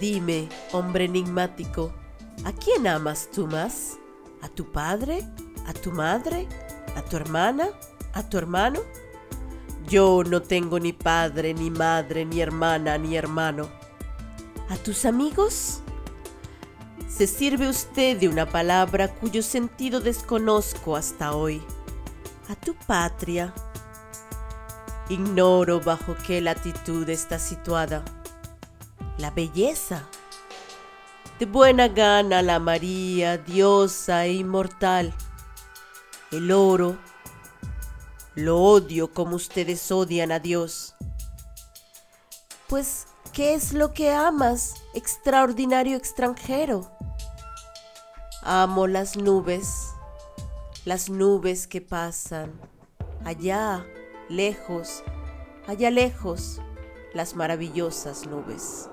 Dime, hombre enigmático, ¿a quién amas tú más? ¿A tu padre? ¿A tu madre? ¿A tu hermana? ¿A tu hermano? Yo no tengo ni padre, ni madre, ni hermana, ni hermano. ¿A tus amigos? Se sirve usted de una palabra cuyo sentido desconozco hasta hoy. ¿A tu patria? Ignoro bajo qué latitud está situada. La belleza. De buena gana la María, diosa e inmortal. El oro. Lo odio como ustedes odian a Dios. Pues, ¿qué es lo que amas, extraordinario extranjero? Amo las nubes, las nubes que pasan, allá, lejos, allá lejos, las maravillosas nubes.